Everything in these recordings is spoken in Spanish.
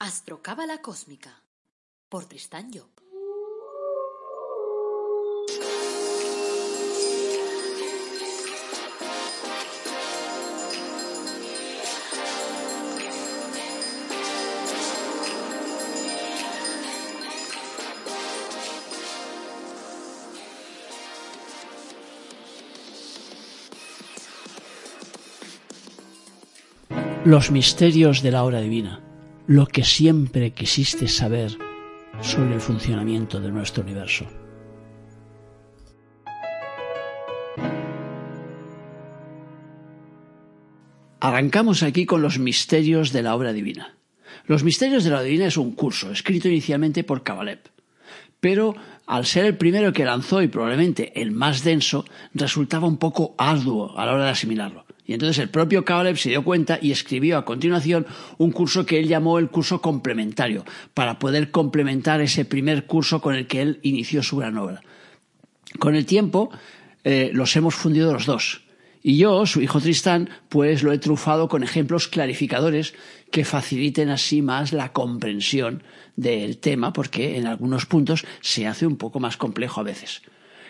Astrocábala Cósmica por Tristán Job. Los misterios de la hora divina, lo que siempre quisiste saber sobre el funcionamiento de nuestro universo. Arrancamos aquí con los misterios de la obra divina. Los misterios de la obra divina es un curso escrito inicialmente por Kabalep, pero al ser el primero que lanzó y probablemente el más denso, resultaba un poco arduo a la hora de asimilarlo. Y entonces el propio Kabalep se dio cuenta y escribió a continuación un curso que él llamó el curso complementario, para poder complementar ese primer curso con el que él inició su gran obra. Con el tiempo eh, los hemos fundido los dos. Y yo, su hijo Tristán, pues lo he trufado con ejemplos clarificadores que faciliten así más la comprensión del tema, porque en algunos puntos se hace un poco más complejo a veces.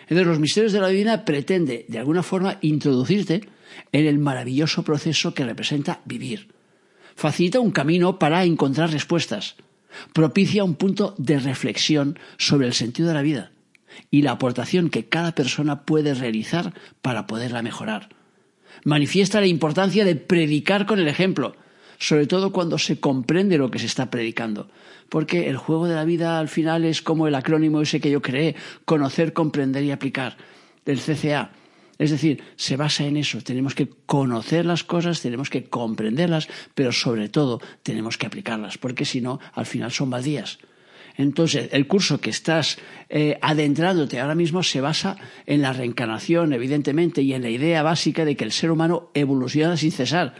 Entonces, los misterios de la divina pretende, de alguna forma, introducirte en el maravilloso proceso que representa vivir. Facilita un camino para encontrar respuestas. Propicia un punto de reflexión sobre el sentido de la vida y la aportación que cada persona puede realizar para poderla mejorar. Manifiesta la importancia de predicar con el ejemplo, sobre todo cuando se comprende lo que se está predicando. Porque el juego de la vida al final es como el acrónimo ese que yo creé, conocer, comprender y aplicar, del CCA. Es decir, se basa en eso. Tenemos que conocer las cosas, tenemos que comprenderlas, pero sobre todo tenemos que aplicarlas, porque si no, al final son baldías. Entonces, el curso que estás eh, adentrándote ahora mismo se basa en la reencarnación, evidentemente, y en la idea básica de que el ser humano evoluciona sin cesar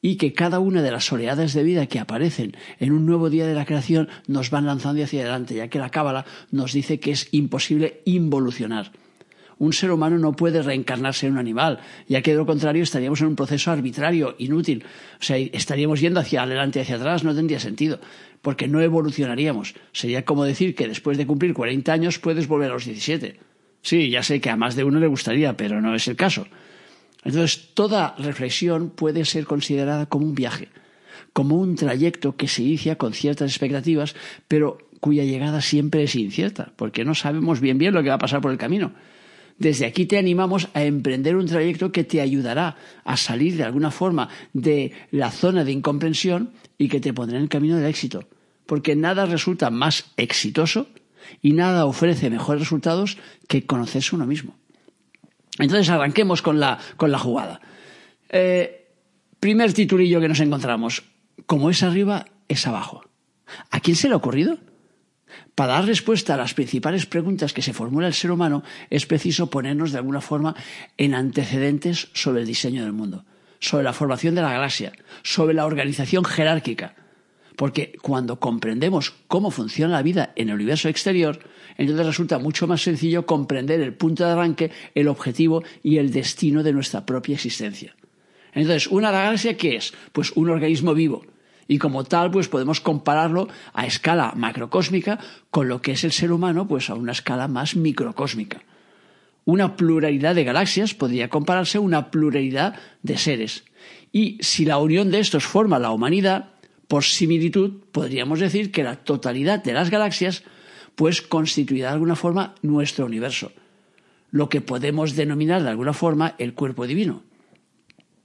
y que cada una de las oleadas de vida que aparecen en un nuevo día de la creación nos van lanzando hacia adelante, ya que la Cábala nos dice que es imposible involucionar un ser humano no puede reencarnarse en un animal, ya que de lo contrario estaríamos en un proceso arbitrario, inútil. O sea, estaríamos yendo hacia adelante y hacia atrás, no tendría sentido, porque no evolucionaríamos. Sería como decir que después de cumplir 40 años puedes volver a los 17. Sí, ya sé que a más de uno le gustaría, pero no es el caso. Entonces, toda reflexión puede ser considerada como un viaje, como un trayecto que se inicia con ciertas expectativas, pero cuya llegada siempre es incierta, porque no sabemos bien bien lo que va a pasar por el camino. Desde aquí te animamos a emprender un trayecto que te ayudará a salir de alguna forma de la zona de incomprensión y que te pondrá en el camino del éxito. Porque nada resulta más exitoso y nada ofrece mejores resultados que conocerse uno mismo. Entonces arranquemos con la, jugada. Eh, primer titulillo que nos encontramos. Como es arriba, es abajo. ¿A quién se le ha ocurrido? Para dar respuesta a las principales preguntas que se formula el ser humano es preciso ponernos de alguna forma en antecedentes sobre el diseño del mundo, sobre la formación de la galaxia, sobre la organización jerárquica. Porque cuando comprendemos cómo funciona la vida en el universo exterior, entonces resulta mucho más sencillo comprender el punto de arranque, el objetivo y el destino de nuestra propia existencia. Entonces, ¿una galaxia qué es? Pues un organismo vivo, y como tal pues podemos compararlo a escala macrocósmica con lo que es el ser humano pues a una escala más microcósmica. Una pluralidad de galaxias podría compararse a una pluralidad de seres. Y si la unión de estos forma la humanidad, por similitud podríamos decir que la totalidad de las galaxias pues constituirá de alguna forma nuestro universo, lo que podemos denominar de alguna forma el cuerpo divino.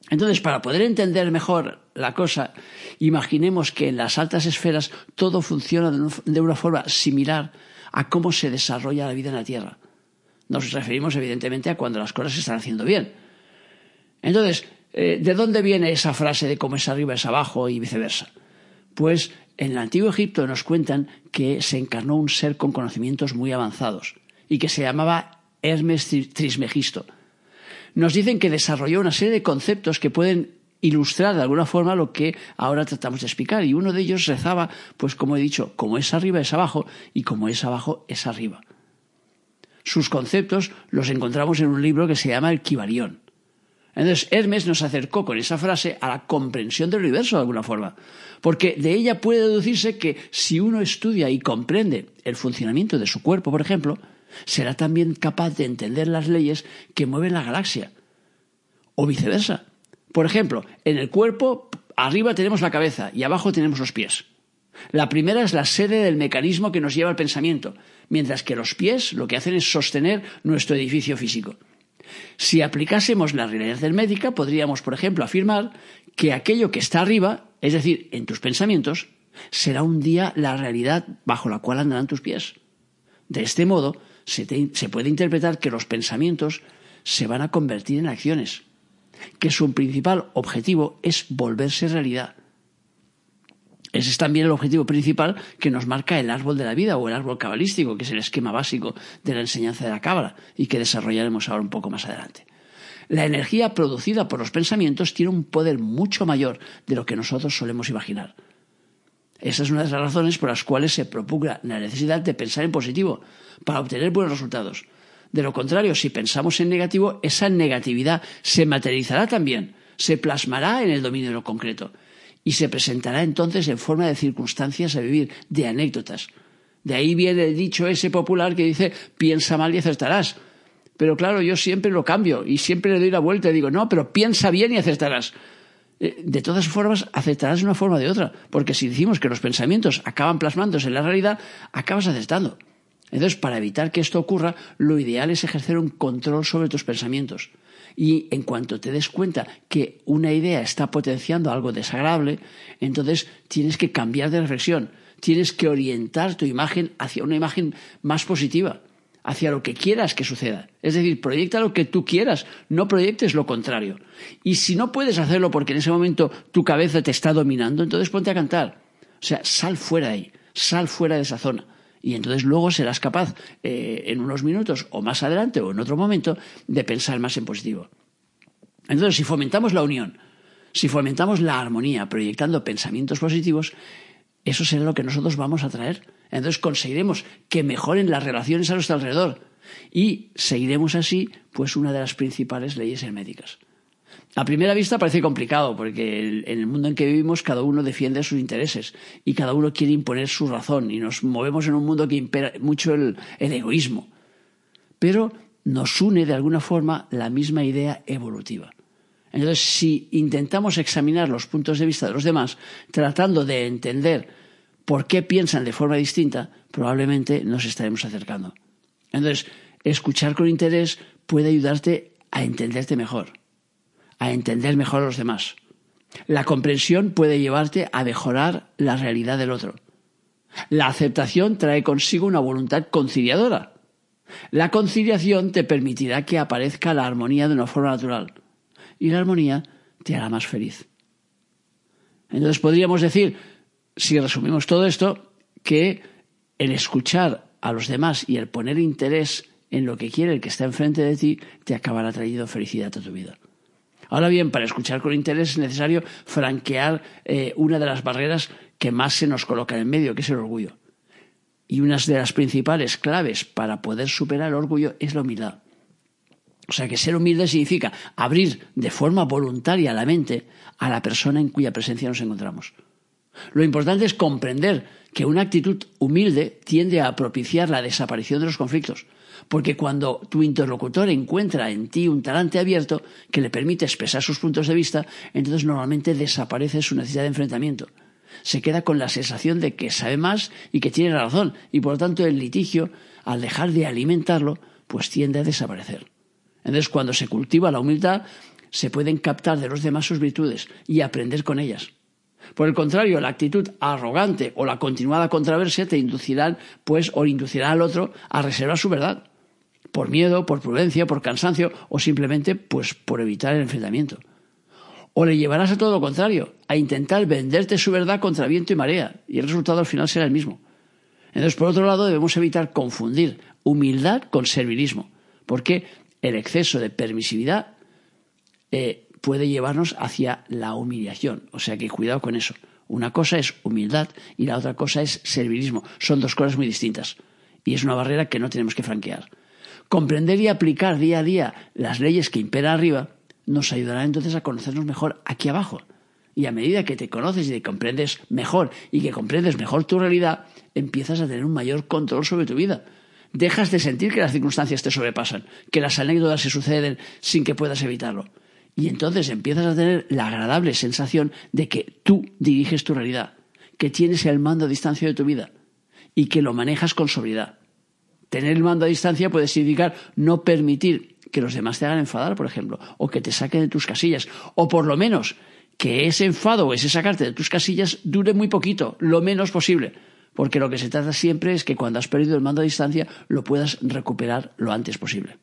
Entonces, para poder entender mejor la cosa, imaginemos que en las altas esferas todo funciona de una forma similar a cómo se desarrolla la vida en la Tierra. Nos referimos evidentemente a cuando las cosas se están haciendo bien. Entonces, eh, ¿de dónde viene esa frase de cómo es arriba es abajo y viceversa? Pues en el antiguo Egipto nos cuentan que se encarnó un ser con conocimientos muy avanzados y que se llamaba Hermes Trismegisto nos dicen que desarrolló una serie de conceptos que pueden ilustrar de alguna forma lo que ahora tratamos de explicar. Y uno de ellos rezaba, pues como he dicho, como es arriba es abajo y como es abajo es arriba. Sus conceptos los encontramos en un libro que se llama El Kibarión. Entonces Hermes nos acercó con esa frase a la comprensión del universo de alguna forma, porque de ella puede deducirse que si uno estudia y comprende el funcionamiento de su cuerpo, por ejemplo, será también capaz de entender las leyes que mueven la galaxia, o viceversa. Por ejemplo, en el cuerpo arriba tenemos la cabeza y abajo tenemos los pies. La primera es la sede del mecanismo que nos lleva al pensamiento, mientras que los pies lo que hacen es sostener nuestro edificio físico. Si aplicásemos la realidad médica, podríamos, por ejemplo, afirmar que aquello que está arriba, es decir, en tus pensamientos, será un día la realidad bajo la cual andarán tus pies. De este modo, se, puede interpretar que los pensamientos se van a convertir en acciones, que su principal objetivo es volverse realidad ese es también el objetivo principal que nos marca el árbol de la vida o el árbol cabalístico, que es el esquema básico de la enseñanza de la cábala y que desarrollaremos ahora un poco más adelante. La energía producida por los pensamientos tiene un poder mucho mayor de lo que nosotros solemos imaginar. Esa es una de las razones por las cuales se propugna la necesidad de pensar en positivo para obtener buenos resultados. De lo contrario, si pensamos en negativo, esa negatividad se materializará también, se plasmará en el dominio de lo concreto y se presentará entonces en forma de circunstancias a vivir, de anécdotas. De ahí viene el dicho ese popular que dice piensa mal y acertarás. Pero claro, yo siempre lo cambio y siempre le doy la vuelta y digo, no, pero piensa bien y acertarás. Eh, de todas formas, acertarás de una forma o de otra, porque si decimos que los pensamientos acaban plasmándose en la realidad, acabas acertando. Entonces, para evitar que esto ocurra, lo ideal es ejercer un control sobre tus pensamientos. Y en cuanto te des cuenta que una idea está potenciando algo desagradable, entonces tienes que cambiar de reflexión, tienes que orientar tu imagen hacia una imagen más positiva, hacia lo que quieras que suceda. Es decir, proyecta lo que tú quieras, no proyectes lo contrario. Y si no puedes hacerlo porque en ese momento tu cabeza te está dominando, entonces ponte a cantar. O sea, sal fuera de ahí, sal fuera de esa zona y entonces luego serás capaz eh, en unos minutos o más adelante o en otro momento de pensar más en positivo. Entonces, si fomentamos la unión, si fomentamos la armonía proyectando pensamientos positivos, eso será lo que nosotros vamos a traer. Entonces conseguiremos que mejoren las relaciones a nuestro alrededor y seguiremos así pues una de las principales leyes herméticas. A primera vista parece complicado, porque en el mundo en que vivimos cada uno defiende sus intereses y cada uno quiere imponer su razón y nos movemos en un mundo que impera mucho el, egoísmo. Pero nos une de alguna forma la misma idea evolutiva. Entonces, si intentamos examinar los puntos de vista de los demás, tratando de entender por qué piensan de forma distinta, probablemente nos estaremos acercando. Entonces, escuchar con interés puede ayudarte a entenderte mejor a entender mejor a los demás. La comprensión puede llevarte a mejorar la realidad del otro. La aceptación trae consigo una voluntad conciliadora. La conciliación te permitirá que aparezca la armonía de una forma natural. Y la armonía te hará más feliz. Entonces podríamos decir, si resumimos todo esto, que el escuchar a los demás y el poner interés en lo que quiere el que está enfrente de ti te acabará trayendo felicidad a tu vida. Ahora bien, para escuchar con interés es necesario franquear eh, una de las barreras que más se nos coloca en medio, que es el orgullo. Y una de las principales claves para poder superar el orgullo es la humildad. O sea que ser humilde significa abrir de forma voluntaria la mente a la persona en cuya presencia nos encontramos. Lo importante es comprender que una actitud humilde tiende a propiciar la desaparición de los conflictos, porque cuando tu interlocutor encuentra en ti un talante abierto que le permite expresar sus puntos de vista, entonces normalmente desaparece su necesidad de enfrentamiento. Se queda con la sensación de que sabe más y que tiene razón, y por lo tanto el litigio, al dejar de alimentarlo, pues tiende a desaparecer. Entonces cuando se cultiva la humildad, se pueden captar de los demás sus virtudes y aprender con ellas. Por el contrario, la actitud arrogante o la continuada controversia te inducirán, pues, o inducirá al otro a reservar su verdad por miedo, por prudencia, por cansancio o simplemente pues por evitar el enfrentamiento. O le llevarás a todo lo contrario, a intentar venderte su verdad contra viento y marea, y el resultado al final será el mismo. Entonces, por otro lado, debemos evitar confundir humildad con servilismo, porque el exceso de permisividad eh, puede llevarnos hacia la humillación. O sea que cuidado con eso. Una cosa es humildad y la otra cosa es servilismo. Son dos cosas muy distintas. Y es una barrera que no tenemos que franquear comprender y aplicar día a día las leyes que imperan arriba nos ayudará entonces a conocernos mejor aquí abajo. Y a medida que te conoces y te comprendes mejor y que comprendes mejor tu realidad, empiezas a tener un mayor control sobre tu vida. Dejas de sentir que las circunstancias te sobrepasan, que las anécdotas se suceden sin que puedas evitarlo. Y entonces empiezas a tener la agradable sensación de que tú diriges tu realidad, que tienes el mando a distancia de tu vida y que lo manejas con sobriedad. Tener el mando a distancia puede significar no permitir que los demás te hagan enfadar, por ejemplo, o que te saquen de tus casillas, o por lo menos que ese enfado o ese sacarte de tus casillas dure muy poquito, lo menos posible, porque lo que se trata siempre es que cuando has perdido el mando a distancia lo puedas recuperar lo antes posible.